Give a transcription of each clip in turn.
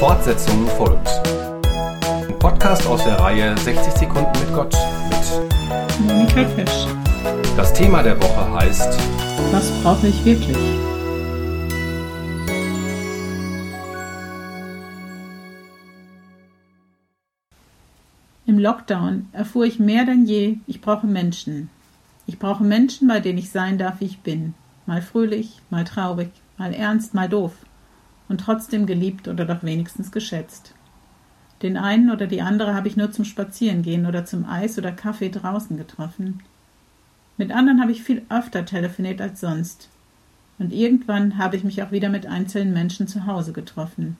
Fortsetzung folgt. Ein Podcast aus der Reihe 60 Sekunden mit Gott mit Monika Fisch. Das Thema der Woche heißt Was brauche ich wirklich? Im Lockdown erfuhr ich mehr denn je, ich brauche Menschen. Ich brauche Menschen, bei denen ich sein darf, wie ich bin. Mal fröhlich, mal traurig, mal ernst, mal doof. Und trotzdem geliebt oder doch wenigstens geschätzt. Den einen oder die andere habe ich nur zum Spazierengehen oder zum Eis oder Kaffee draußen getroffen. Mit anderen habe ich viel öfter telefoniert als sonst. Und irgendwann habe ich mich auch wieder mit einzelnen Menschen zu Hause getroffen.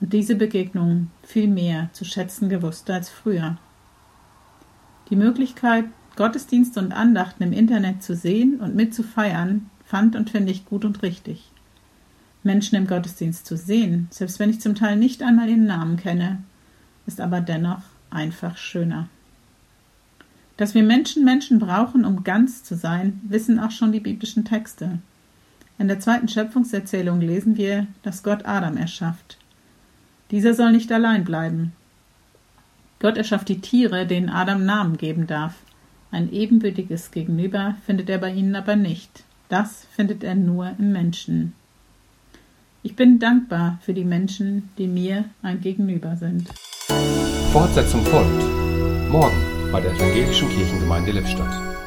Und diese Begegnungen viel mehr zu schätzen gewusst als früher. Die Möglichkeit, Gottesdienste und Andachten im Internet zu sehen und mitzufeiern, fand und finde ich gut und richtig. Menschen im Gottesdienst zu sehen, selbst wenn ich zum Teil nicht einmal ihren Namen kenne, ist aber dennoch einfach schöner. Dass wir Menschen Menschen brauchen, um ganz zu sein, wissen auch schon die biblischen Texte. In der zweiten Schöpfungserzählung lesen wir, dass Gott Adam erschafft. Dieser soll nicht allein bleiben. Gott erschafft die Tiere, denen Adam Namen geben darf. Ein ebenbürtiges Gegenüber findet er bei ihnen aber nicht. Das findet er nur im Menschen. Ich bin dankbar für die Menschen, die mir ein Gegenüber sind. Fortsetzung folgt. Morgen bei der Evangelischen Kirchengemeinde Lippstadt.